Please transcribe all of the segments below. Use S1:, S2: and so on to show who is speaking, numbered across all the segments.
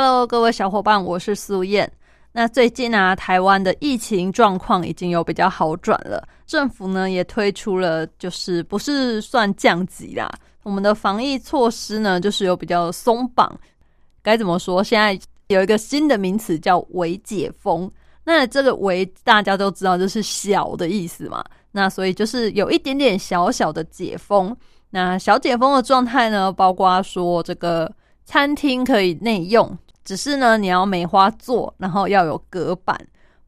S1: ？Hello，各位小伙伴，我是苏燕。那最近啊，台湾的疫情状况已经有比较好转了，政府呢也推出了，就是不是算降级啦，我们的防疫措施呢就是有比较松绑。该怎么说？现在有一个新的名词叫“微解封”。那这个“微”大家都知道，就是小的意思嘛。那所以就是有一点点小小的解封。那小解封的状态呢，包括说这个餐厅可以内用。只是呢，你要梅花座，然后要有隔板。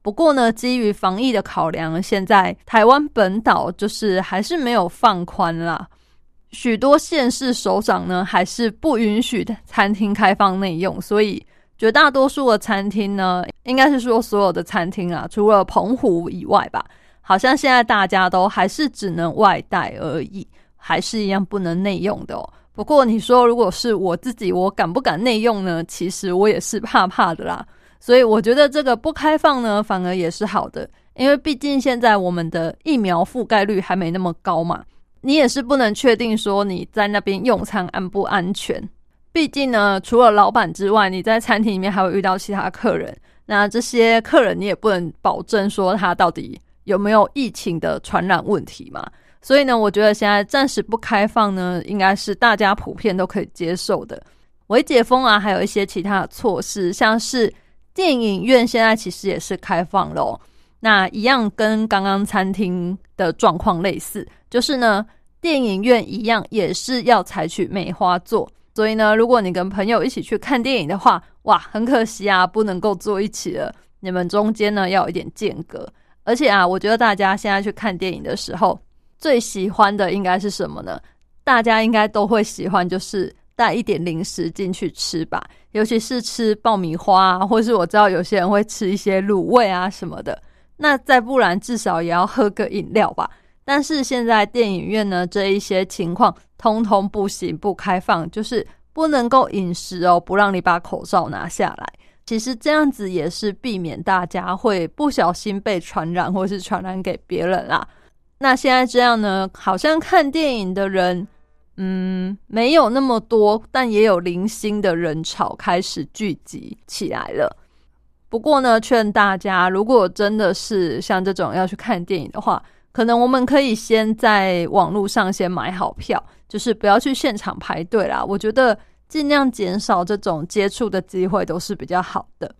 S1: 不过呢，基于防疫的考量，现在台湾本岛就是还是没有放宽啦。许多县市首长呢，还是不允许餐厅开放内用。所以绝大多数的餐厅呢，应该是说所有的餐厅啊，除了澎湖以外吧，好像现在大家都还是只能外带而已，还是一样不能内用的哦。不过你说，如果是我自己，我敢不敢内用呢？其实我也是怕怕的啦。所以我觉得这个不开放呢，反而也是好的，因为毕竟现在我们的疫苗覆盖率还没那么高嘛。你也是不能确定说你在那边用餐安不安全。毕竟呢，除了老板之外，你在餐厅里面还会遇到其他客人。那这些客人你也不能保证说他到底有没有疫情的传染问题嘛。所以呢，我觉得现在暂时不开放呢，应该是大家普遍都可以接受的。微解封啊，还有一些其他的措施，像是电影院现在其实也是开放了。那一样跟刚刚餐厅的状况类似，就是呢，电影院一样也是要采取梅花座。所以呢，如果你跟朋友一起去看电影的话，哇，很可惜啊，不能够坐一起了。你们中间呢要有一点间隔。而且啊，我觉得大家现在去看电影的时候。最喜欢的应该是什么呢？大家应该都会喜欢，就是带一点零食进去吃吧，尤其是吃爆米花，啊，或是我知道有些人会吃一些卤味啊什么的。那再不然，至少也要喝个饮料吧。但是现在电影院呢，这一些情况通通不行，不开放，就是不能够饮食哦，不让你把口罩拿下来。其实这样子也是避免大家会不小心被传染，或是传染给别人啦。那现在这样呢？好像看电影的人，嗯，没有那么多，但也有零星的人潮开始聚集起来了。不过呢，劝大家，如果真的是像这种要去看电影的话，可能我们可以先在网络上先买好票，就是不要去现场排队啦。我觉得尽量减少这种接触的机会都是比较好的。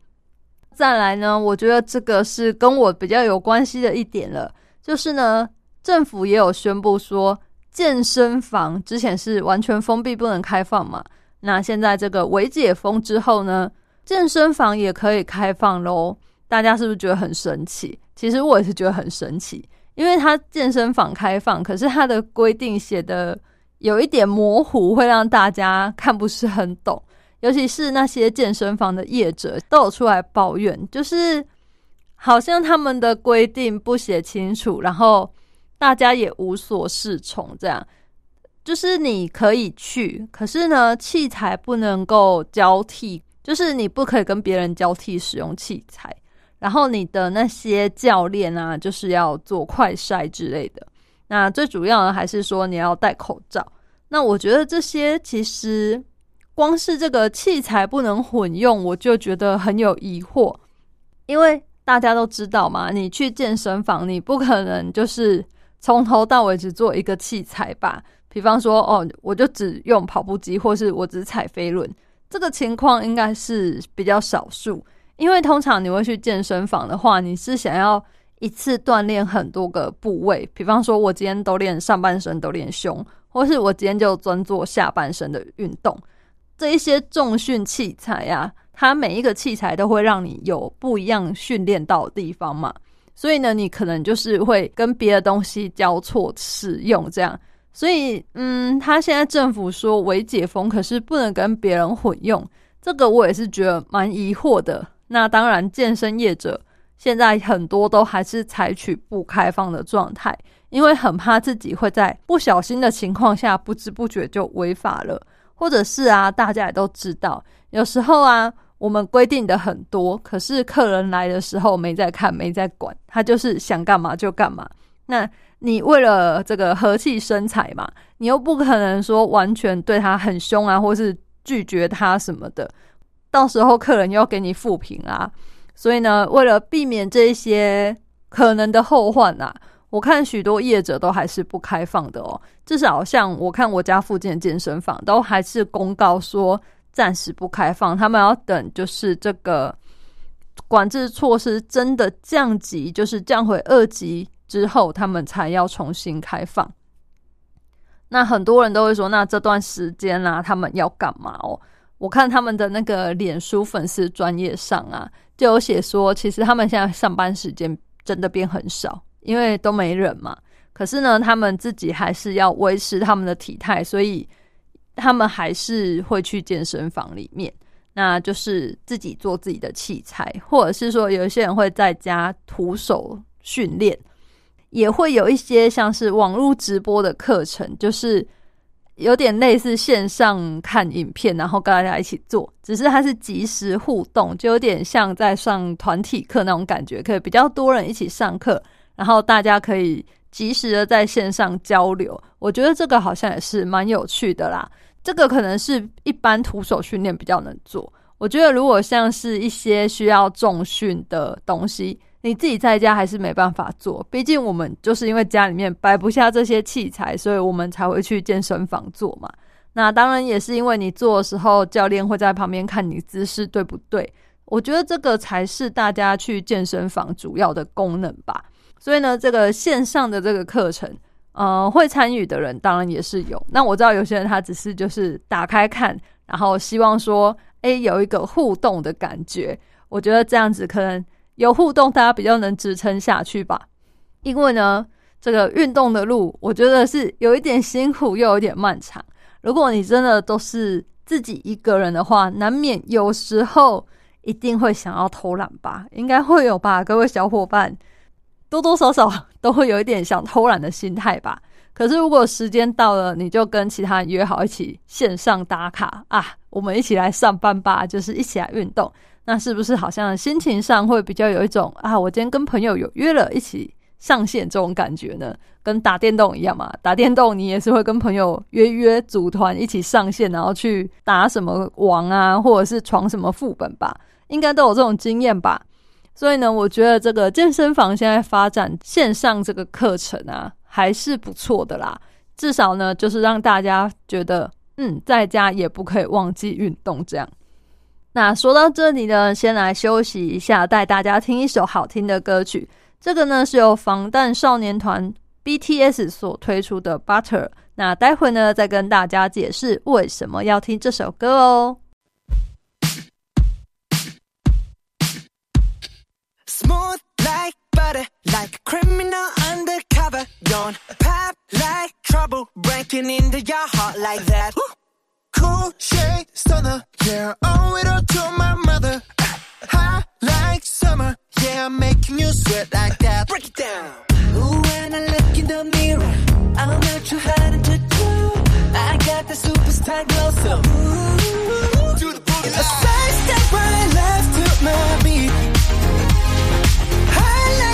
S1: 再来呢，我觉得这个是跟我比较有关系的一点了，就是呢。政府也有宣布说，健身房之前是完全封闭不能开放嘛？那现在这个微解封之后呢，健身房也可以开放喽。大家是不是觉得很神奇？其实我也是觉得很神奇，因为它健身房开放，可是它的规定写的有一点模糊，会让大家看不是很懂。尤其是那些健身房的业者都有出来抱怨，就是好像他们的规定不写清楚，然后。大家也无所适从，这样就是你可以去，可是呢，器材不能够交替，就是你不可以跟别人交替使用器材。然后你的那些教练啊，就是要做快筛之类的。那最主要的还是说你要戴口罩。那我觉得这些其实光是这个器材不能混用，我就觉得很有疑惑，因为大家都知道嘛，你去健身房，你不可能就是。从头到尾只做一个器材吧，比方说，哦，我就只用跑步机，或是我只踩飞轮，这个情况应该是比较少数。因为通常你会去健身房的话，你是想要一次锻炼很多个部位，比方说，我今天都练上半身，都练胸，或是我今天就专做下半身的运动。这一些重训器材呀，它每一个器材都会让你有不一样训练到的地方嘛。所以呢，你可能就是会跟别的东西交错使用，这样。所以，嗯，他现在政府说为解封，可是不能跟别人混用，这个我也是觉得蛮疑惑的。那当然，健身业者现在很多都还是采取不开放的状态，因为很怕自己会在不小心的情况下不知不觉就违法了，或者是啊，大家也都知道，有时候啊，我们规定的很多，可是客人来的时候没在看，没在管，他就是想干嘛就干嘛。那你为了这个和气生财嘛，你又不可能说完全对他很凶啊，或是拒绝他什么的，到时候客人又要给你复评啊。所以呢，为了避免这些可能的后患啊，我看许多业者都还是不开放的哦。至少像我看我家附近的健身房，都还是公告说暂时不开放，他们要等就是这个管制措施真的降级，就是降回二级。之后，他们才要重新开放。那很多人都会说，那这段时间啦，他们要干嘛哦？我看他们的那个脸书粉丝专业上啊，就有写说，其实他们现在上班时间真的变很少，因为都没人嘛。可是呢，他们自己还是要维持他们的体态，所以他们还是会去健身房里面，那就是自己做自己的器材，或者是说，有一些人会在家徒手训练。也会有一些像是网络直播的课程，就是有点类似线上看影片，然后跟大家一起做，只是它是即时互动，就有点像在上团体课那种感觉，可以比较多人一起上课，然后大家可以及时的在线上交流。我觉得这个好像也是蛮有趣的啦。这个可能是一般徒手训练比较能做。我觉得如果像是一些需要重训的东西。你自己在家还是没办法做，毕竟我们就是因为家里面摆不下这些器材，所以我们才会去健身房做嘛。那当然也是因为你做的时候，教练会在旁边看你姿势对不对。我觉得这个才是大家去健身房主要的功能吧。所以呢，这个线上的这个课程，呃，会参与的人当然也是有。那我知道有些人他只是就是打开看，然后希望说，哎，有一个互动的感觉。我觉得这样子可能。有互动，大家比较能支撑下去吧。因为呢，这个运动的路，我觉得是有一点辛苦，又有点漫长。如果你真的都是自己一个人的话，难免有时候一定会想要偷懒吧？应该会有吧？各位小伙伴，多多少少都会有一点想偷懒的心态吧。可是如果时间到了，你就跟其他人约好一起线上打卡啊，我们一起来上班吧，就是一起来运动。那是不是好像心情上会比较有一种啊？我今天跟朋友有约了一起上线这种感觉呢？跟打电动一样嘛？打电动你也是会跟朋友约约组团一起上线，然后去打什么王啊，或者是闯什么副本吧？应该都有这种经验吧？所以呢，我觉得这个健身房现在发展线上这个课程啊，还是不错的啦。至少呢，就是让大家觉得，嗯，在家也不可以忘记运动这样。那说到这里呢，先来休息一下，带大家听一首好听的歌曲。这个呢是由防弹少年团 BTS 所推出的《Butter》。那待会呢再跟大家解释为什么要听这首歌哦。
S2: Cool shade stunner, yeah, owe it all to my mother. Hot like summer, yeah, I'm making you sweat like that. Break it down. Ooh, when I look in the mirror, I'm not too hard to do. I got the superstar glow, so ooh, do the boogie. A side step right left to my beat.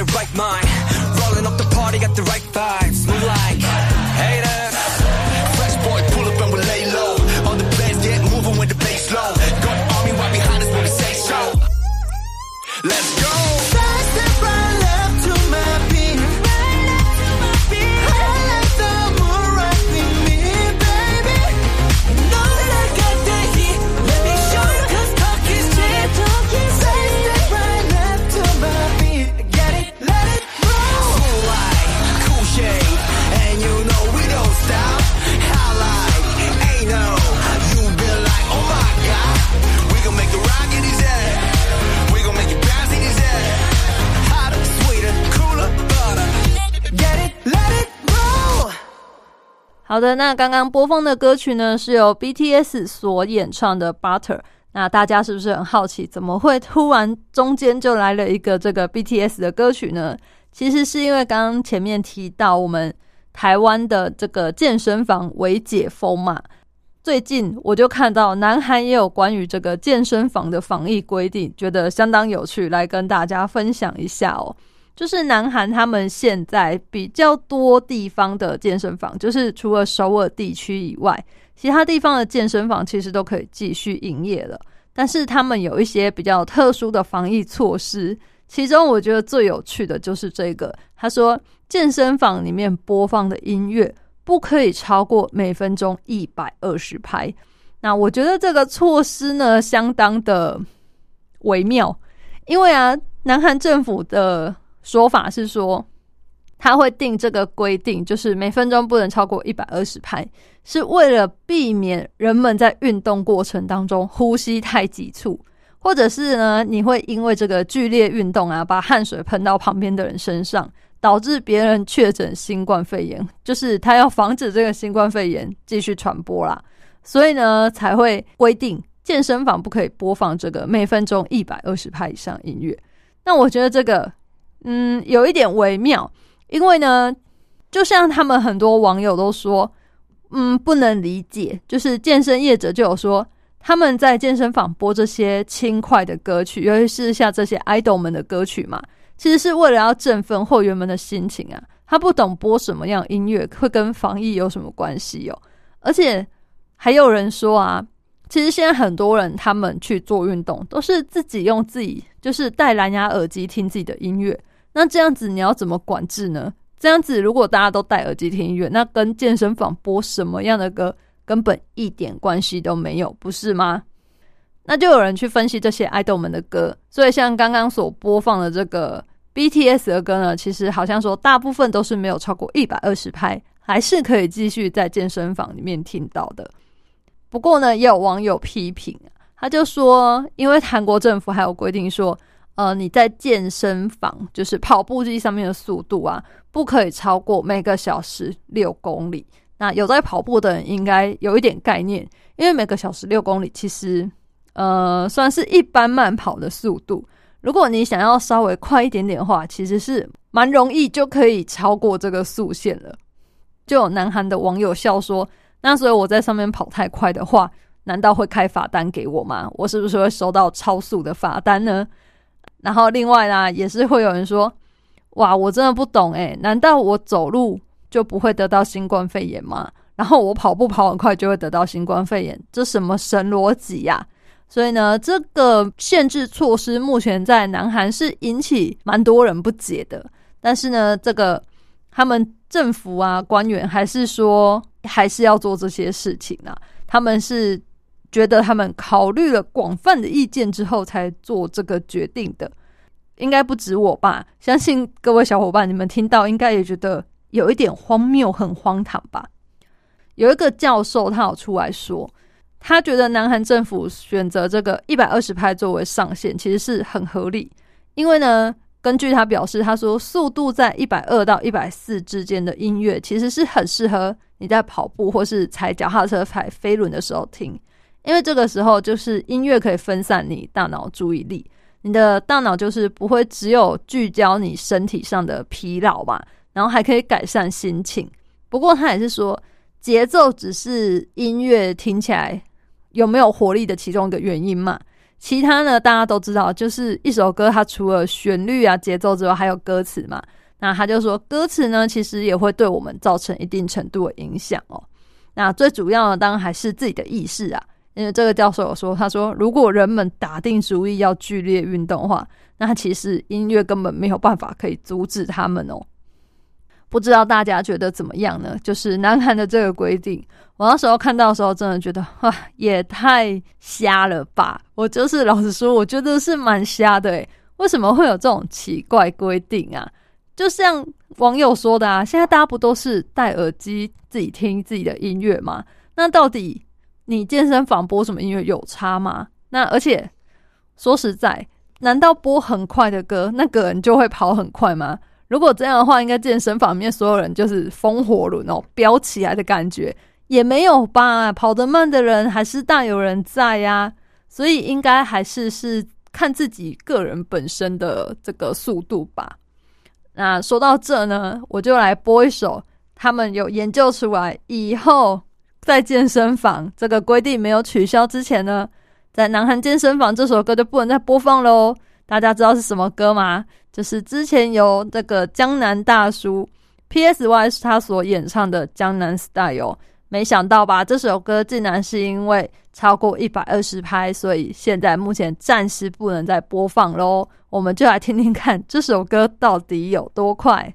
S3: their right mind.
S1: 好的，那刚刚播放的歌曲呢，是由 BTS 所演唱的《Butter》。那大家是不是很好奇，怎么会突然中间就来了一个这个 BTS 的歌曲呢？其实是因为刚刚前面提到，我们台湾的这个健身房为解封嘛。最近我就看到南韩也有关于这个健身房的防疫规定，觉得相当有趣，来跟大家分享一下哦。就是南韩他们现在比较多地方的健身房，就是除了首尔地区以外，其他地方的健身房其实都可以继续营业了。但是他们有一些比较特殊的防疫措施，其中我觉得最有趣的就是这个。他说，健身房里面播放的音乐不可以超过每分钟一百二十拍。那我觉得这个措施呢，相当的微妙，因为啊，南韩政府的说法是说，他会定这个规定，就是每分钟不能超过一百二十拍，是为了避免人们在运动过程当中呼吸太急促，或者是呢，你会因为这个剧烈运动啊，把汗水喷到旁边的人身上，导致别人确诊新冠肺炎，就是他要防止这个新冠肺炎继续传播啦，所以呢，才会规定健身房不可以播放这个每分钟一百二十拍以上音乐。那我觉得这个。嗯，有一点微妙，因为呢，就像他们很多网友都说，嗯，不能理解，就是健身业者就有说，他们在健身房播这些轻快的歌曲，尤其是像这些 idol 们的歌曲嘛，其实是为了要振奋会员们的心情啊。他不懂播什么样音乐会跟防疫有什么关系哦，而且还有人说啊，其实现在很多人他们去做运动都是自己用自己就是戴蓝牙耳机听自己的音乐。那这样子你要怎么管制呢？这样子如果大家都戴耳机听音乐，那跟健身房播什么样的歌根本一点关系都没有，不是吗？那就有人去分析这些爱豆们的歌，所以像刚刚所播放的这个 BTS 的歌呢，其实好像说大部分都是没有超过一百二十拍，还是可以继续在健身房里面听到的。不过呢，也有网友批评，他就说，因为韩国政府还有规定说。呃，你在健身房就是跑步机上面的速度啊，不可以超过每个小时六公里。那有在跑步的人应该有一点概念，因为每个小时六公里其实呃算是一般慢跑的速度。如果你想要稍微快一点点的话，其实是蛮容易就可以超过这个速线了。就有南韩的网友笑说：“那所以我在上面跑太快的话，难道会开罚单给我吗？我是不是会收到超速的罚单呢？”然后另外呢，也是会有人说：“哇，我真的不懂诶，难道我走路就不会得到新冠肺炎吗？然后我跑步跑很快就会得到新冠肺炎？这什么神逻辑呀？”所以呢，这个限制措施目前在南韩是引起蛮多人不解的。但是呢，这个他们政府啊官员还是说还是要做这些事情啊，他们是。觉得他们考虑了广泛的意见之后才做这个决定的，应该不止我吧？相信各位小伙伴，你们听到应该也觉得有一点荒谬，很荒唐吧？有一个教授他有出来说，他觉得南韩政府选择这个一百二十拍作为上限，其实是很合理。因为呢，根据他表示，他说速度在一百二到一百四之间的音乐，其实是很适合你在跑步或是踩脚踏车、踩飞轮的时候听。因为这个时候，就是音乐可以分散你大脑注意力，你的大脑就是不会只有聚焦你身体上的疲劳嘛，然后还可以改善心情。不过他也是说，节奏只是音乐听起来有没有活力的其中一个原因嘛。其他呢，大家都知道，就是一首歌，它除了旋律啊、节奏之外，还有歌词嘛。那他就说，歌词呢，其实也会对我们造成一定程度的影响哦。那最主要的，当然还是自己的意识啊。因为这个教授有说，他说，如果人们打定主意要剧烈运动的话，那其实音乐根本没有办法可以阻止他们哦。不知道大家觉得怎么样呢？就是南韩的这个规定，我那时候看到的时候，真的觉得哇，也太瞎了吧！我就是老实说，我觉得是蛮瞎的诶，为什么会有这种奇怪规定啊？就像网友说的啊，现在大家不都是戴耳机自己听自己的音乐吗？那到底你健身房播什么音乐有差吗？那而且说实在，难道播很快的歌，那个人就会跑很快吗？如果这样的话，应该健身房里面所有人就是风火轮哦，飙起来的感觉也没有吧？跑得慢的人还是大有人在呀，所以应该还是是看自己个人本身的这个速度吧。那说到这呢，我就来播一首他们有研究出来以后在健身房这个规定没有取消之前呢，在南韩健身房这首歌就不能再播放喽。大家知道是什么歌吗？就是之前由这个江南大叔 P.S.Y 他所演唱的《江南 Style》，没想到吧？这首歌竟然是因为超过一百二十拍，所以现在目前暂时不能再播放喽。我们就来听听看这首歌到底有多快。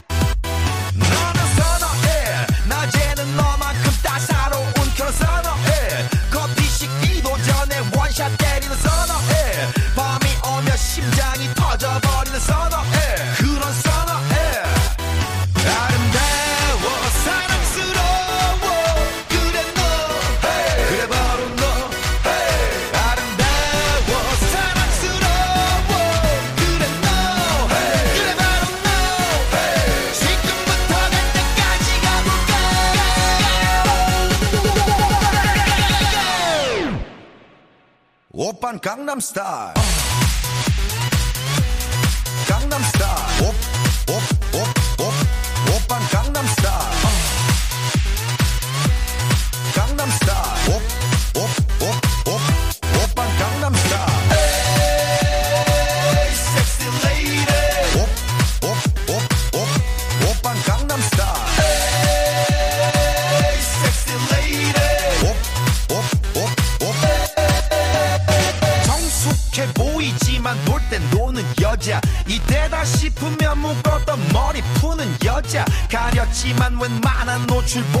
S2: Gangnam Style. je suis bon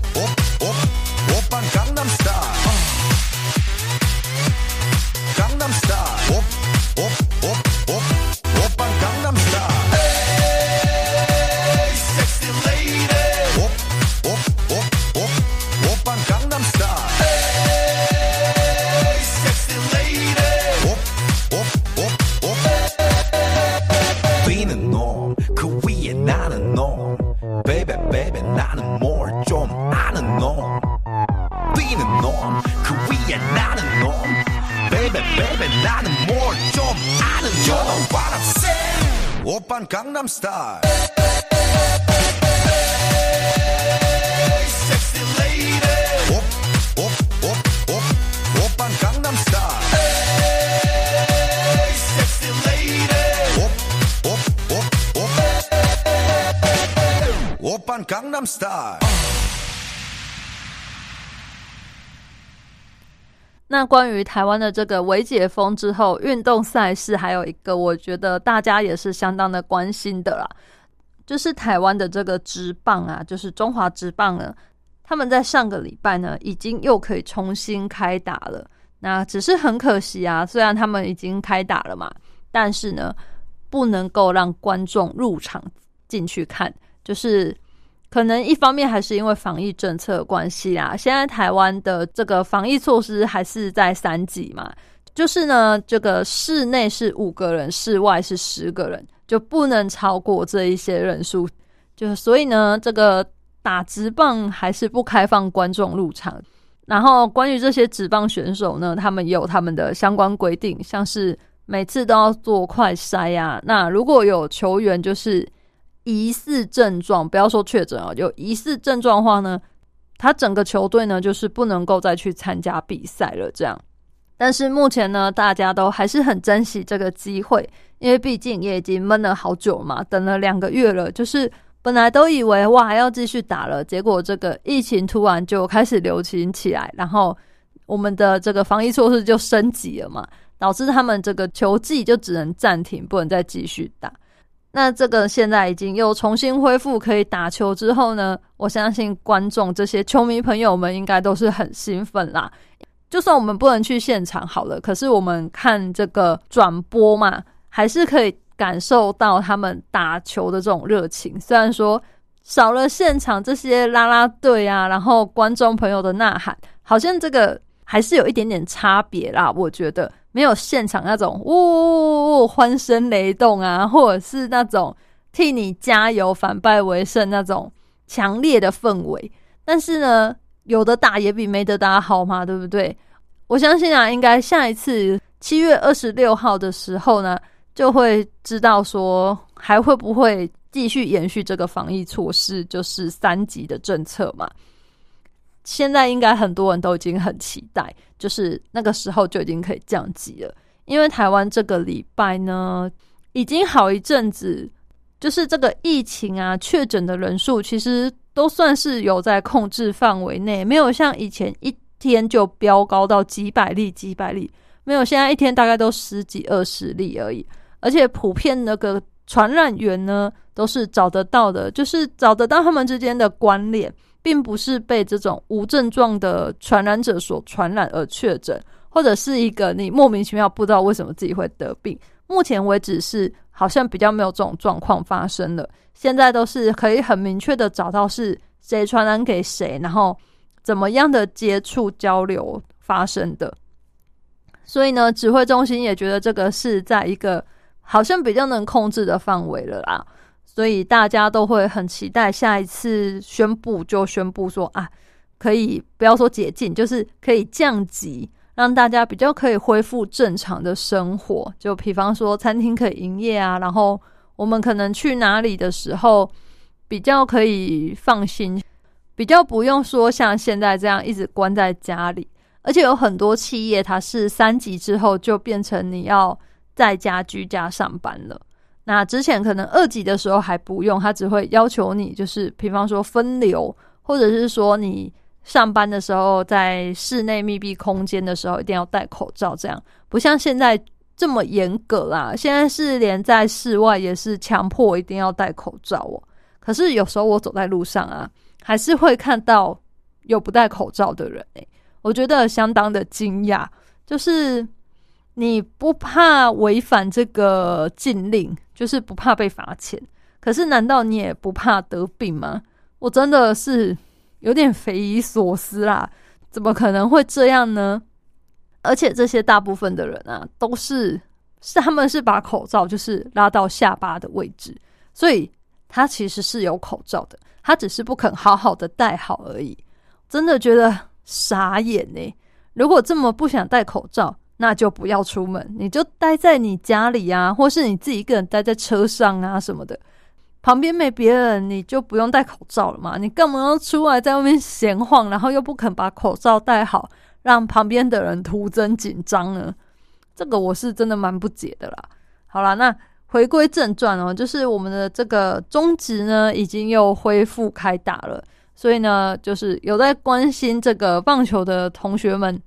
S2: star. Gangnam Style.
S1: 那关于台湾的这个微解封之后，运动赛事还有一个，我觉得大家也是相当的关心的啦，就是台湾的这个职棒啊，就是中华职棒呢，他们在上个礼拜呢，已经又可以重新开打了。那只是很可惜啊，虽然他们已经开打了嘛，但是呢，不能够让观众入场进去看，就是可能一方面还是因为防疫政策的关系啊。现在台湾的这个防疫措施还是在三级嘛，就是呢，这个室内是五个人，室外是十个人，就不能超过这一些人数。就所以呢，这个打直棒还是不开放观众入场。然后关于这些直棒选手呢，他们也有他们的相关规定，像是每次都要做快筛呀。那如果有球员就是疑似症状，不要说确诊啊，有疑似症状的话呢，他整个球队呢就是不能够再去参加比赛了。这样，但是目前呢，大家都还是很珍惜这个机会，因为毕竟也已经闷了好久嘛，等了两个月了，就是。本来都以为哇还要继续打了，结果这个疫情突然就开始流行起来，然后我们的这个防疫措施就升级了嘛，导致他们这个球季就只能暂停，不能再继续打。那这个现在已经又重新恢复可以打球之后呢，我相信观众这些球迷朋友们应该都是很兴奋啦。就算我们不能去现场好了，可是我们看这个转播嘛，还是可以。感受到他们打球的这种热情，虽然说少了现场这些啦啦队啊，然后观众朋友的呐喊，好像这个还是有一点点差别啦。我觉得没有现场那种呜欢声雷动啊，或者是那种替你加油、反败为胜那种强烈的氛围。但是呢，有的打也比没得打好嘛，对不对？我相信啊，应该下一次七月二十六号的时候呢。就会知道说还会不会继续延续这个防疫措施，就是三级的政策嘛。现在应该很多人都已经很期待，就是那个时候就已经可以降级了。因为台湾这个礼拜呢，已经好一阵子，就是这个疫情啊，确诊的人数其实都算是有在控制范围内，没有像以前一天就飙高到几百例、几百例，没有，现在一天大概都十几、二十例而已。而且普遍那个传染源呢，都是找得到的，就是找得到他们之间的关联，并不是被这种无症状的传染者所传染而确诊，或者是一个你莫名其妙不知道为什么自己会得病。目前为止是好像比较没有这种状况发生了，现在都是可以很明确的找到是谁传染给谁，然后怎么样的接触交流发生的。所以呢，指挥中心也觉得这个是在一个。好像比较能控制的范围了啦，所以大家都会很期待下一次宣布就宣布说啊，可以不要说解禁，就是可以降级，让大家比较可以恢复正常的生活。就比方说餐厅可以营业啊，然后我们可能去哪里的时候比较可以放心，比较不用说像现在这样一直关在家里。而且有很多企业它是三级之后就变成你要。在家居家上班了，那之前可能二级的时候还不用，他只会要求你就是，比方说分流，或者是说你上班的时候在室内密闭空间的时候一定要戴口罩，这样不像现在这么严格啦。现在是连在室外也是强迫一定要戴口罩哦。可是有时候我走在路上啊，还是会看到有不戴口罩的人诶，我觉得相当的惊讶，就是。你不怕违反这个禁令，就是不怕被罚钱。可是，难道你也不怕得病吗？我真的是有点匪夷所思啦！怎么可能会这样呢？而且，这些大部分的人啊，都是是他们是把口罩就是拉到下巴的位置，所以他其实是有口罩的，他只是不肯好好的戴好而已。真的觉得傻眼呢！如果这么不想戴口罩，那就不要出门，你就待在你家里啊，或是你自己一个人待在车上啊什么的，旁边没别人，你就不用戴口罩了嘛。你干嘛要出来在外面闲晃，然后又不肯把口罩戴好，让旁边的人徒增紧张呢？这个我是真的蛮不解的啦。好啦，那
S4: 回归正传哦，就是我们的这个中职呢，已经又恢复开打了。所以呢，就是有在关心这个棒球的同学们，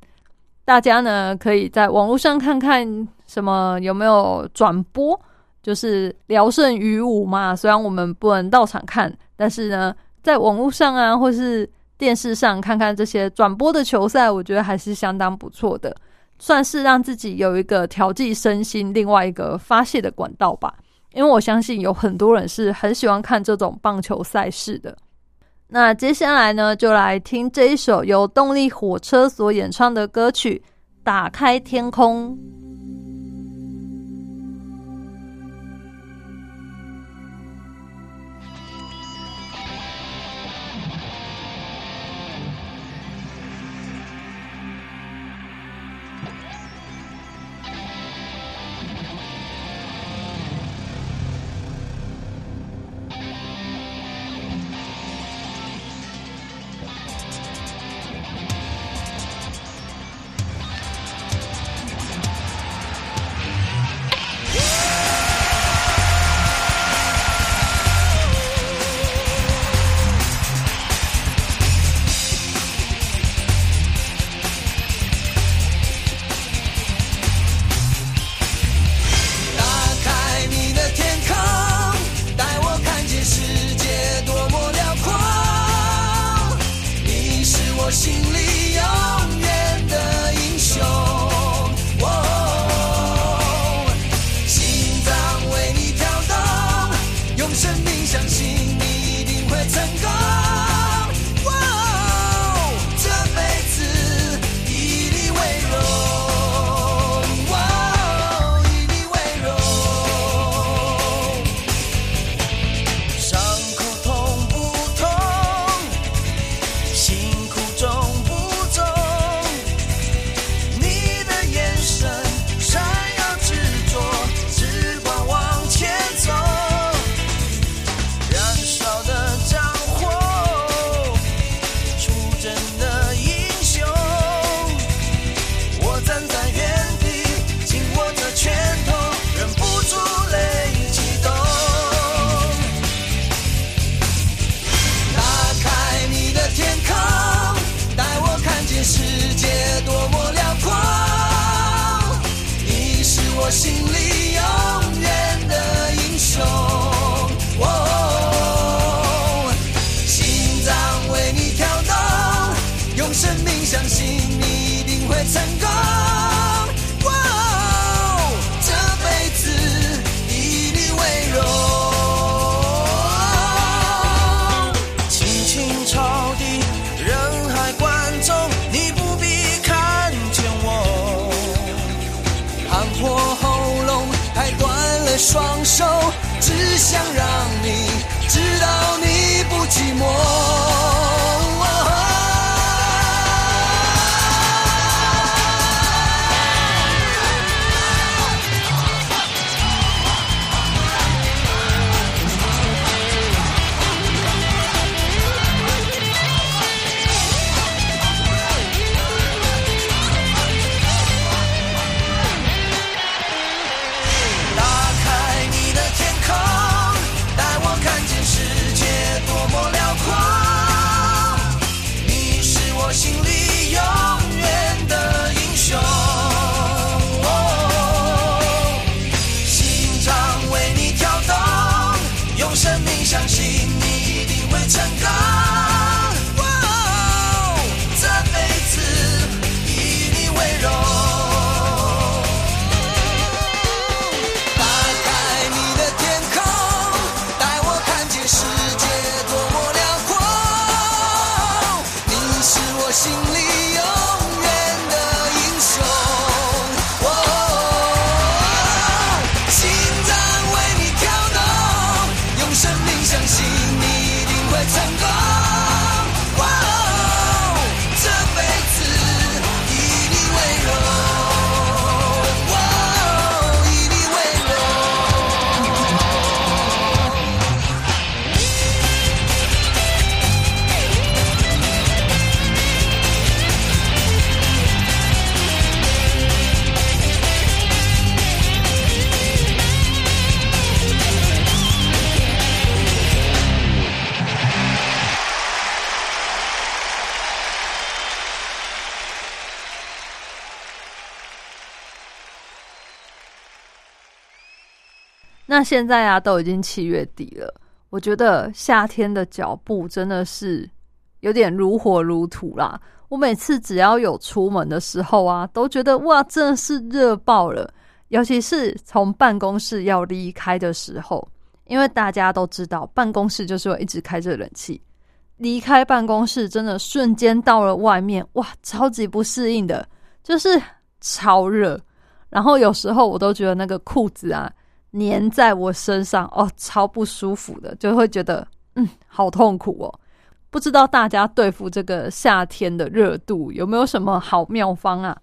S4: 大家呢可以在网络上看看什么有没有转播，就是聊胜于无嘛。虽然我们不能到场看，但是呢，在网络上啊，或是电视上看看这些转播的球赛，我觉得还是相当不错的，算是让自己有一个调剂身心、另外一个发泄的管道吧。因为我相信有很多人是很喜欢看这种棒球赛事的。那接下来呢，就来听这一首由动力火车所演唱的歌曲《打开天空》。
S5: 双手，只想让你知道你不寂寞。
S1: 那现在啊，都已经七月底了，我觉得夏天的脚步真的是有点如火如荼啦。我每次只要有出门的时候啊，都觉得哇，真的是热爆了。尤其是从办公室要离开的时候，因为大家都知道，办公室就是会一直开着冷气。离开办公室，真的瞬间到了外面，哇，超级不适应的，就是超热。然后有时候我都觉得那个裤子啊。粘在我身上哦，超不舒服的，就会觉得嗯，好痛苦哦。不知道大家对付这个夏天的热度有没有什么好妙方啊？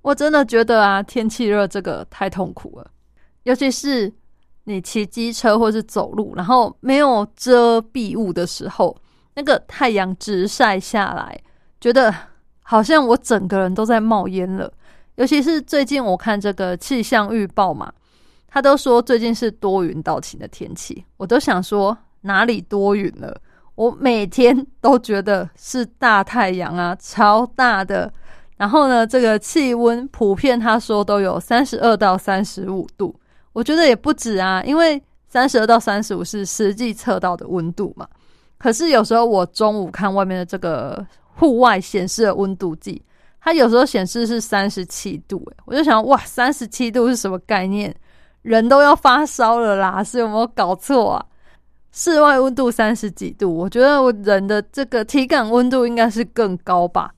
S1: 我真的觉得啊，天气热这个太痛苦了，尤其是你骑机车或是走路，然后没有遮蔽物的时候，那个太阳直晒下来，觉得好像我整个人都在冒烟了。尤其是最近我看这个气象预报嘛。他都说最近是多云到晴的天气，我都想说哪里多云了？我每天都觉得是大太阳啊，超大的。然后呢，这个气温普遍他说都有三十二到三十五度，我觉得也不止啊，因为三十二到三十五是实际测到的温度嘛。可是有时候我中午看外面的这个户外显示的温度计，它有时候显示是三十七度，诶，我就想哇，三十七度是什么概念？人都要发烧了啦，是有没有搞错啊？室外温度三十几度，我觉得我人的这个体感温度应该是更高吧。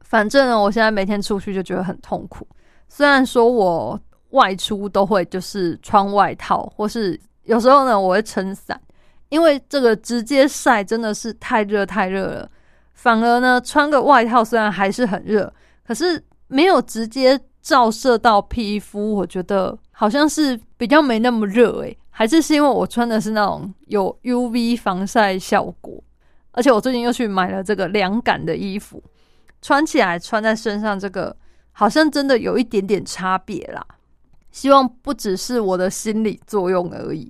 S1: 反正呢，我现在每天出去就觉得很痛苦。虽然说我外出都会就是穿外套，或是有时候呢我会撑伞，因为这个直接晒真的是太热太热了。反而呢穿个外套虽然还是很热，可是没有直接照射到皮肤，我觉得。好像是比较没那么热诶，还是是因为我穿的是那种有 UV 防晒效果，而且我最近又去买了这个凉感的衣服，穿起来穿在身上，这个好像真的有一点点差别啦。希望不只是我的心理作用而已。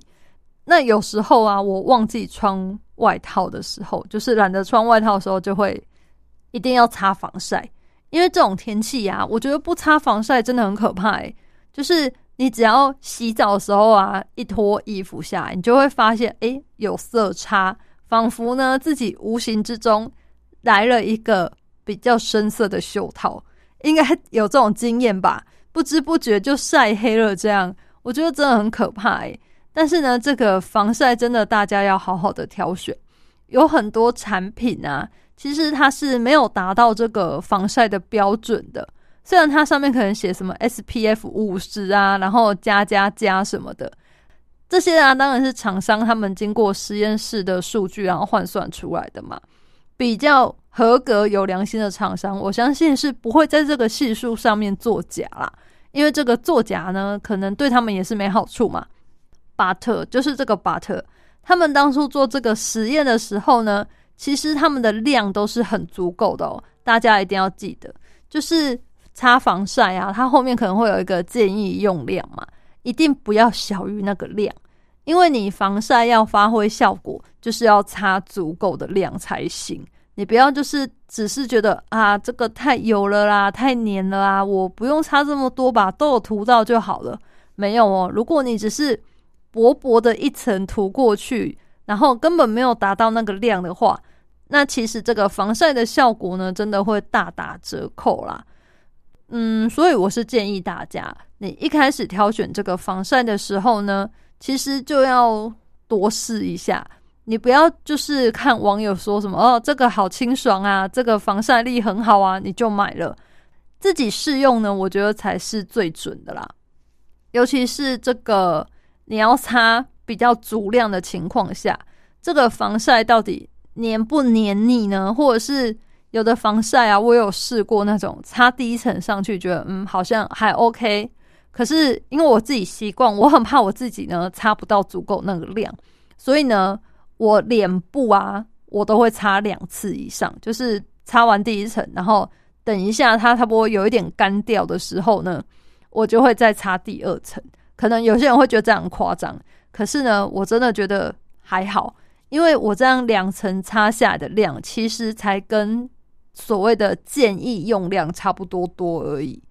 S1: 那有时候啊，我忘记穿外套的时候，就是懒得穿外套的时候，就会一定要擦防晒，因为这种天气呀，我觉得不擦防晒真的很可怕诶，就是。你只要洗澡的时候啊，一脱衣服下来，你就会发现，哎，有色差，仿佛呢自己无形之中来了一个比较深色的袖套，应该有这种经验吧？不知不觉就晒黑了，这样我觉得真的很可怕哎。但是呢，这个防晒真的大家要好好的挑选，有很多产品啊，其实它是没有达到这个防晒的标准的。虽然它上面可能写什么 SPF 五十啊，然后加加加什么的，这些啊当然是厂商他们经过实验室的数据然后换算出来的嘛。比较合格有良心的厂商，我相信是不会在这个系数上面作假啦。因为这个作假呢，可能对他们也是没好处嘛。巴特就是这个巴特，他们当初做这个实验的时候呢，其实他们的量都是很足够的哦。大家一定要记得，就是。擦防晒啊，它后面可能会有一个建议用量嘛，一定不要小于那个量，因为你防晒要发挥效果，就是要擦足够的量才行。你不要就是只是觉得啊，这个太油了啦，太黏了啦，我不用擦这么多吧，都有涂到就好了。没有哦，如果你只是薄薄的一层涂过去，然后根本没有达到那个量的话，那其实这个防晒的效果呢，真的会大打折扣啦。嗯，所以我是建议大家，你一开始挑选这个防晒的时候呢，其实就要多试一下。你不要就是看网友说什么哦，这个好清爽啊，这个防晒力很好啊，你就买了。自己试用呢，我觉得才是最准的啦。尤其是这个你要擦比较足量的情况下，这个防晒到底黏不黏腻呢？或者是？有的防晒啊，我有试过那种擦第一层上去，觉得嗯好像还 OK。可是因为我自己习惯，我很怕我自己呢擦不到足够那个量，所以呢，我脸部啊我都会擦两次以上，就是擦完第一层，然后等一下它差不多有一点干掉的时候呢，我就会再擦第二层。可能有些人会觉得这样夸张，可是呢，我真的觉得还好，因为我这样两层擦下来的量，其实才跟所谓的建议用量差不多多而已，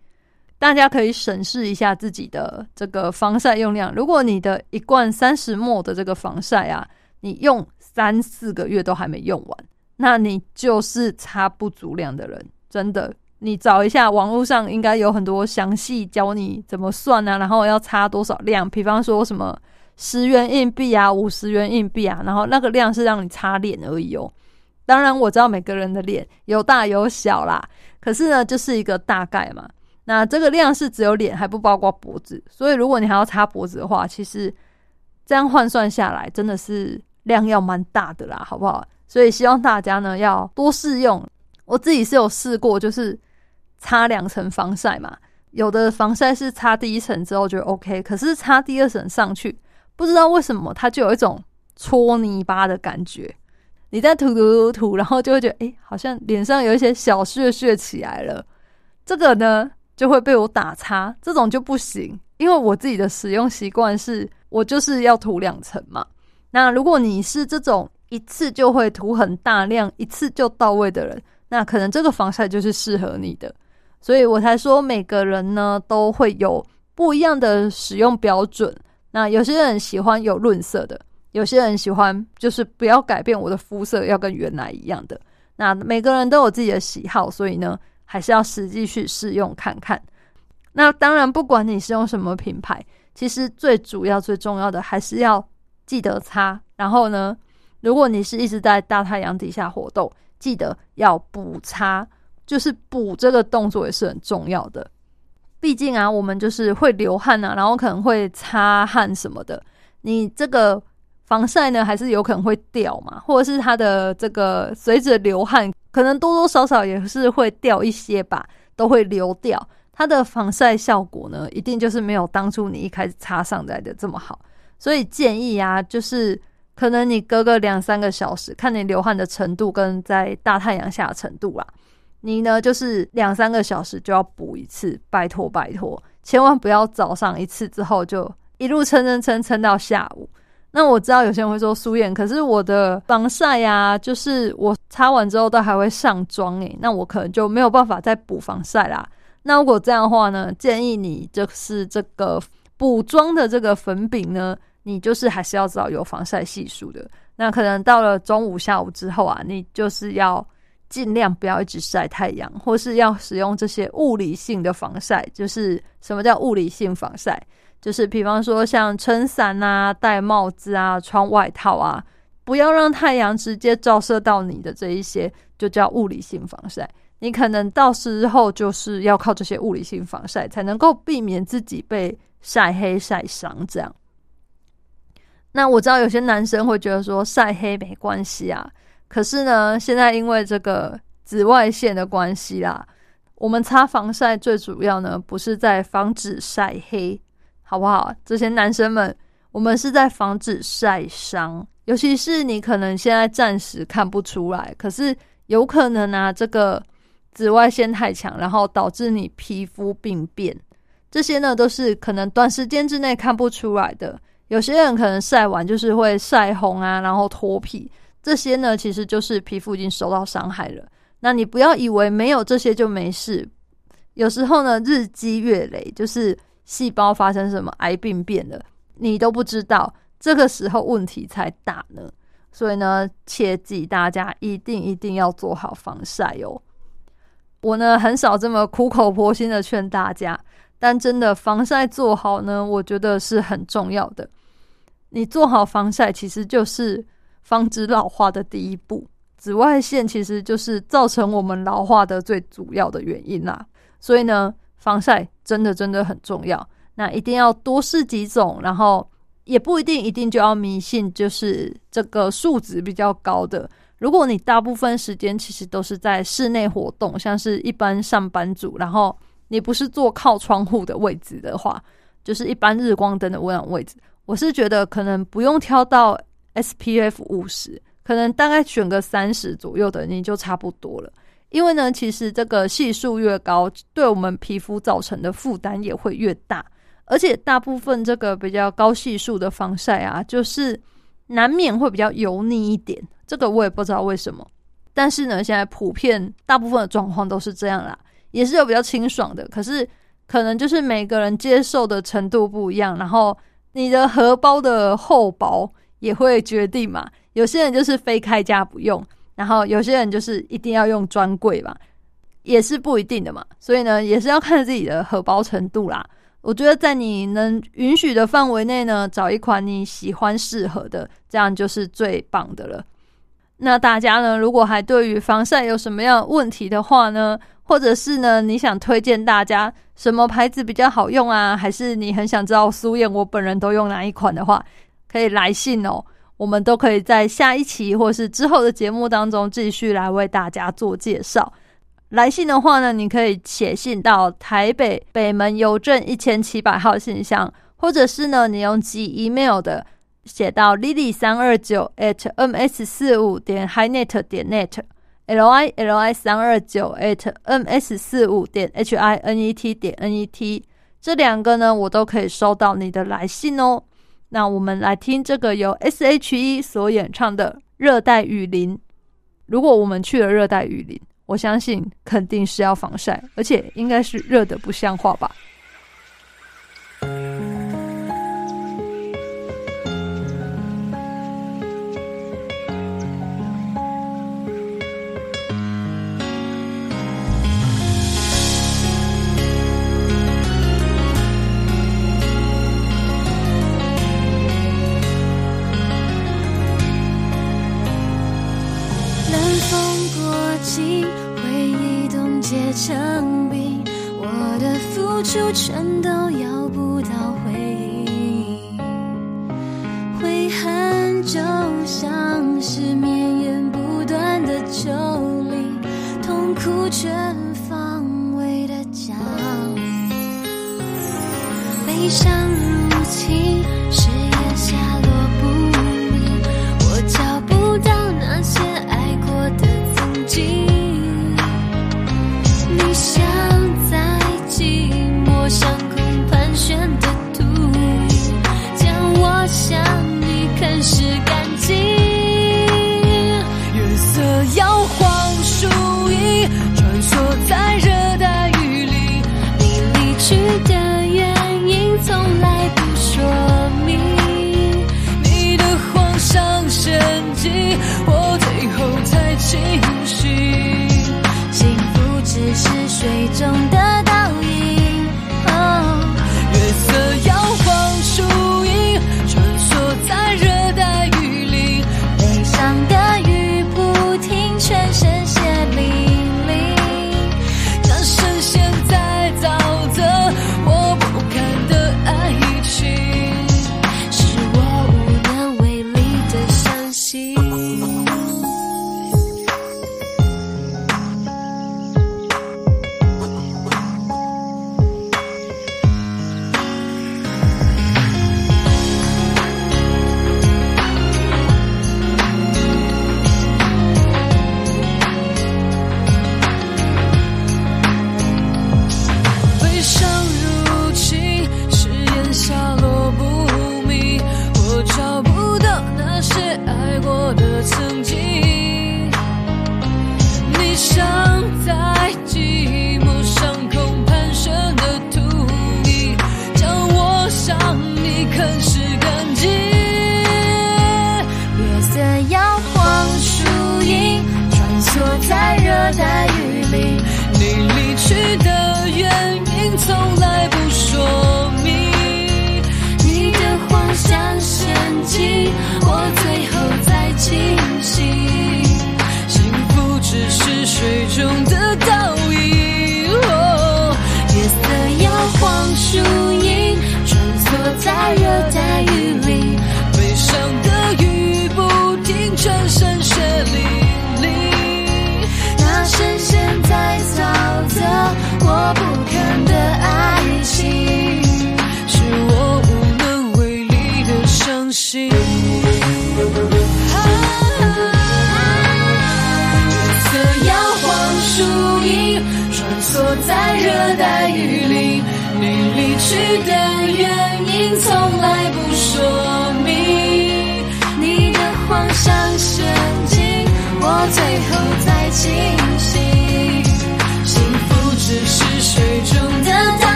S1: 大家可以审视一下自己的这个防晒用量。如果你的一罐三十沫的这个防晒啊，你用三四个月都还没用完，那你就是擦不足量的人。真的，你找一下网络上应该有很多详细教你怎么算啊，然后要擦多少量。比方说什么十元硬币啊、五十元硬币啊，然后那个量是让你擦脸而已哦。当然我知道每个人的脸有大有小啦，可是呢，就是一个大概嘛。那这个量是只有脸，还不包括脖子，所以如果你还要擦脖子的话，其实这样换算下来，真的是量要蛮大的啦，好不好？所以希望大家呢要多试用。我自己是有试过，就是擦两层防晒嘛，有的防晒是擦第一层之后就 OK，可是擦第二层上去，不知道为什么它就有一种搓泥巴的感觉。你在涂涂涂涂，然后就会觉得，哎，好像脸上有一些小屑屑起来了。这个呢？就会被我打叉，这种就不行，因为我自己的使用习惯是，我就是要涂两层嘛。那如果你是这种一次就会涂很大量、一次就到位的人，那可能这个防晒就是适合你的。所以我才说每个人呢都会有不一样的使用标准。那有些人喜欢有润色的，有些人喜欢就是不要改变我的肤色，要跟原来一样的。那每个人都有自己的喜好，所以呢。还是要实际去试用看看。那当然，不管你是用什么品牌，其实最主要、最重要的还是要记得擦。然后呢，如果你是一直在大太阳底下活动，记得要补擦，就是补这个动作也是很重要的。毕竟啊，我们就是会流汗啊，然后可能会擦汗什么的。你这个防晒呢，还是有可能会掉嘛，或者是它的这个随着流汗。可能多多少少也是会掉一些吧，都会流掉。它的防晒效果呢，一定就是没有当初你一开始擦上来的这么好。所以建议啊，就是可能你隔个两三个小时，看你流汗的程度跟在大太阳下的程度啦。你呢，就是两三个小时就要补一次，拜托拜托，千万不要早上一次之后就一路撑撑撑撑到下午。那我知道有些人会说素颜，可是我的防晒呀，就是我擦完之后都还会上妆诶，那我可能就没有办法再补防晒啦。那如果这样的话呢，建议你就是这个补妆的这个粉饼呢，你就是还是要知道有防晒系数的。那可能到了中午、下午之后啊，你就是要尽量不要一直晒太阳，或是要使用这些物理性的防晒。就是什么叫物理性防晒？就是比方说像撑伞啊、戴帽子啊、穿外套啊，不要让太阳直接照射到你的这一些，就叫物理性防晒。你可能到时候就是要靠这些物理性防晒，才能够避免自己被晒黑晒伤。这样。那我知道有些男生会觉得说晒黑没关系啊，可是呢，现在因为这个紫外线的关系啦，我们擦防晒最主要呢，不是在防止晒黑。好不好？这些男生们，我们是在防止晒伤，尤其是你可能现在暂时看不出来，可是有可能啊，这个紫外线太强，然后导致你皮肤病变，这些呢都是可能短时间之内看不出来的。有些人可能晒完就是会晒红啊，然后脱皮，这些呢其实就是皮肤已经受到伤害了。那你不要以为没有这些就没事，有时候呢日积月累就是。细胞发生什么癌病变了，你都不知道，这个时候问题才大呢。所以呢，切记大家一定一定要做好防晒哦。我呢很少这么苦口婆心的劝大家，但真的防晒做好呢，我觉得是很重要的。你做好防晒，其实就是防止老化的第一步。紫外线其实就是造成我们老化的最主要的原因啦。所以呢。防晒真的真的很重要，那一定要多试几种，然后也不一定一定就要迷信，就是这个数值比较高的。如果你大部分时间其实都是在室内活动，像是一般上班族，然后你不是坐靠窗户的位置的话，就是一般日光灯的温暖位置，我是觉得可能不用挑到 SPF 五十，可能大概选个三十左右的，你就差不多了。因为呢，其实这个系数越高，对我们皮肤造成的负担也会越大。而且大部分这个比较高系数的防晒啊，就是难免会比较油腻一点。这个我也不知道为什么，但是呢，现在普遍大部分的状况都是这样啦，也是有比较清爽的。可是
S6: 可能就是每个人接受的程度不一样，然后你的荷包的厚薄也会决定嘛。有些人就是非开价不用，然后有些人就是一定要用专柜嘛，也是不一定的嘛。所以呢，也是要看自己的荷包程度啦。我觉得在你能允许的范围内呢，找一款你喜欢适合的，这样就是最棒的了。那大家呢，如果还对于防晒有什么样问题的话呢，或者是呢你想推荐大家什么牌子比较好用啊，还是你很想知道苏燕我本人都用哪一款的话，可以来信哦。我们都可以在下一期或是之后的节目当中继续来为大家做介绍。来信的话呢，你可以写信到台北北门邮政一千七百号信箱，或者是呢，你用寄 email 的写到 lily 三二九 at ms 四五点 hinet 点 net，l i l i 三二九 at ms 四五点 h i n e t 点 n e t，这两个呢，我都可以收到你的来信哦。那我们来听这个由 S H E 所演唱的《热带雨林》。如果我们去了热带雨林，我相信肯定是要防晒，而且应该是热的不像话吧。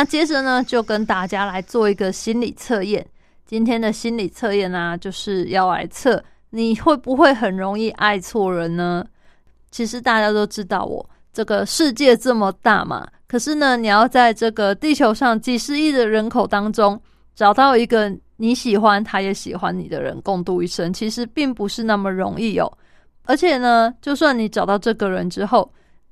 S7: 那
S1: 接着呢，就跟大家来做一个心理测验。今天的心理测验呢，就是要来测你会不会很容易爱错人呢？其实大家都知道我，这个世界这么大嘛，可是呢，你要在这个地球上几十亿的人口当中，找到一个你喜欢，他也喜欢你的人，共度一生，其实并不是那么容易哦。而且呢，就算你找到这个人之后，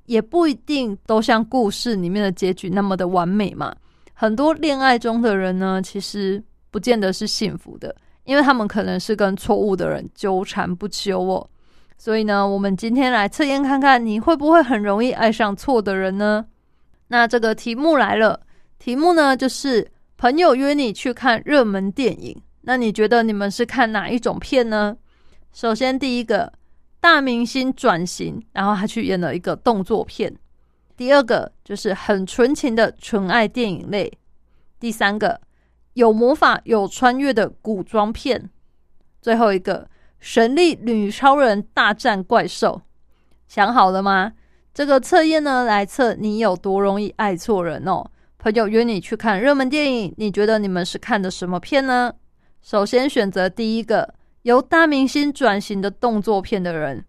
S1: 也不一定都像故事里面的结局那么的完美嘛。很多恋爱中的人呢，其实不见得是幸福的，因为他们可能是跟错误的人纠缠不休哦。所以呢，我们今天来测验看看，你会不会很容易爱上错的人呢？那这个题目来了，题目呢就是朋友约你去看热门电影，那你觉得你们是看哪一种片呢？首先第一个。大明星转型，然后他去演了一个动作片。第二个就是很纯情的纯爱电影类。第三个有魔法有穿越的古装片。最后一个神力女超人大战怪兽。想好了吗？这个测验呢，来测你有多容易爱错人哦。朋友约你去看热门电影，你觉得你们是看的什么片呢？首先选择第一个。由大明星转型的动作片的人，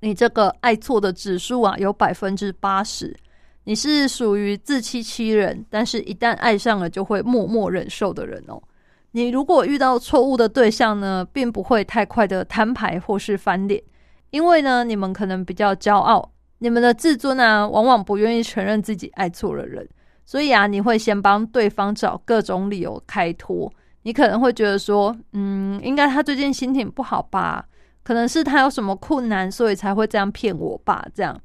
S1: 你这个爱错的指数啊有百分之八十，你是属于自欺欺人，但是一旦爱上了就会默默忍受的人哦。你如果遇到错误的对象呢，并不会太快的摊牌或是翻脸，因为呢，你们可能比较骄傲，你们的自尊啊，往往不愿意承认自己爱错了人，所以啊，你会先帮对方找各种理由开脱。你可能会觉得说，嗯，应该他最近心情不好吧？可能是他有什么困难，所以才会这样骗我吧？这样。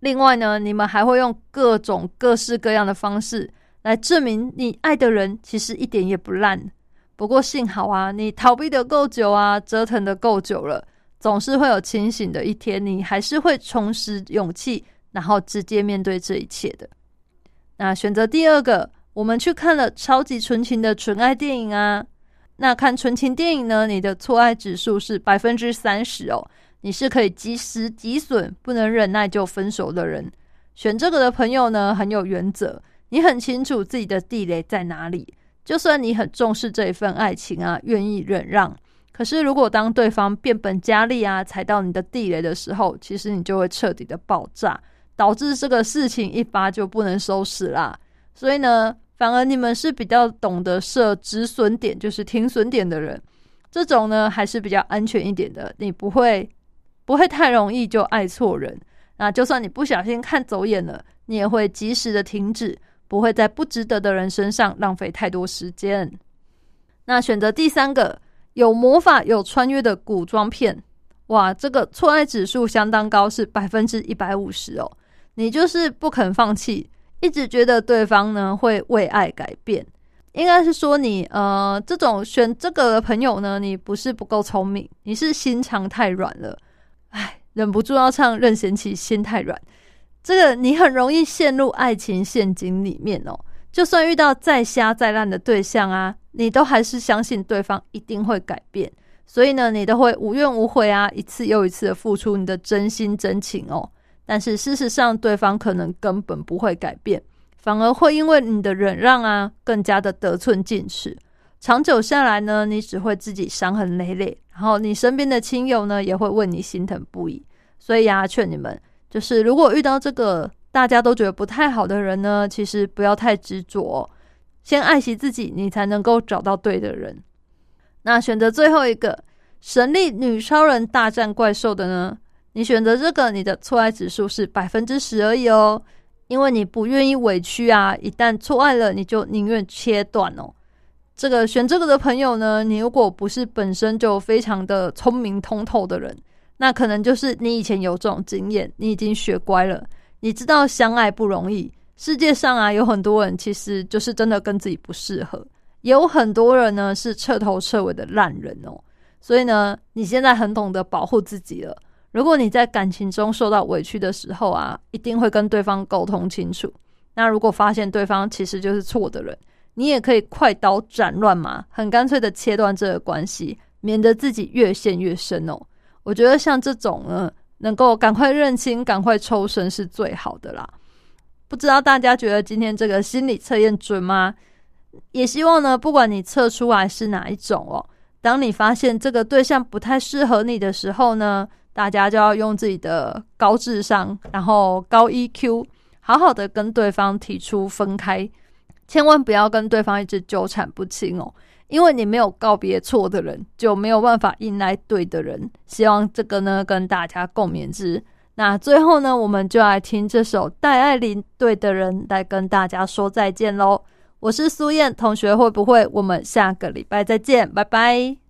S1: 另外呢，你们还会用各种各式各样的方式来证明你爱的人其实一点也不烂。不过幸好啊，你逃避的够久啊，折腾的够久了，总是会有清醒的一天，你还是会重拾勇气，然后直接面对这一切的。那选择第二个。我们去看了超级纯情的纯爱电影啊，那看纯情电影呢，你的错爱指数是百分之三十哦，你是可以及时止损，不能忍耐就分手的人。选这个的朋友呢，很有原则，你很清楚自己的地雷在哪里。就算你很重视这一份爱情啊，愿意忍让，可是如果当对方变本加厉啊，踩到你的地雷的时候，其实你就会彻底的爆炸，导致这个事情一发就不能收拾啦。所以呢。反而你们是比较懂得设止损点，就是停损点的人，这种呢还是比较安全一点的。你不会不会太容易就爱错人，那就算你不小心看走眼了，你也会及时的停止，不会在不值得的人身上浪费太多时间。那选择第三个有魔法有穿越的古装片，哇，这个错爱指数相当高，是百分之一百五十哦。你就是不肯放弃。一直觉得对方呢会为爱改变，应该是说你呃这种选这个的朋友呢，你不是不够聪明，你是心肠太软了，唉，忍不住要唱任贤齐心太软。这个你很容易陷入爱情陷阱里面哦，就算遇到再瞎再烂的对象啊，你都还是相信对方一定会改变，所以呢，你都会无怨无悔啊，一次又一次的付出你的真心真情哦。但是事实上，对方可能根本不会改变，反而会因为你的忍让啊，更加的得寸进尺。长久下来呢，你只会自己伤痕累累，然后你身边的亲友呢，也会为你心疼不已。所以呀，劝你们，就是如果遇到这个大家都觉得不太好的人呢，其实不要太执着，先爱惜自己，你才能够找到对的人。那选择最后一个神力女超人大战怪兽的呢？你选择这个，你的错爱指数是百分之十而已哦，因为你不愿意委屈啊，一旦错爱了，你就宁愿切断哦。这个选这个的朋友呢，你如果不是本身就非常的聪明通透的人，那可能就是你以前有这种经验，你已经学乖了，你知道相爱不容易，世界上啊有很多人其实就是真的跟自己不适合，也有很多人呢是彻头彻尾的烂人哦，所以呢，你现在很懂得保护自己了。如果你在感情中受到委屈的时候啊一定会跟对方沟通清楚。那如果发现对方其实就是错的人你也可以快刀斩乱麻很干脆的切断这个关系免得自己越陷越深哦。我觉得像这种呢能够赶快认清赶快抽身是最好的啦。
S6: 不知道大家觉得今天这个心理测验准吗？也希望呢不管你测出来是哪一种哦当你发现这个对象不太适合你的时候呢大家就要用自己的高智商然后高 eq 好好的跟对方提出分开千万不要跟对方一直纠缠不清哦因为你没有告别错的人就没有办法迎来对的人希望这个呢跟大家共勉之。那最后呢我们就来听这首戴爱玲对的人来跟大家说再见喽我是苏燕同学会不会？我们下个礼拜再见拜拜。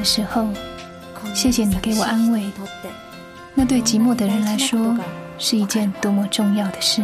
S8: 的时候
S9: 谢谢你给我安慰。
S6: 那对寂寞的人来说是一件多么重要的事。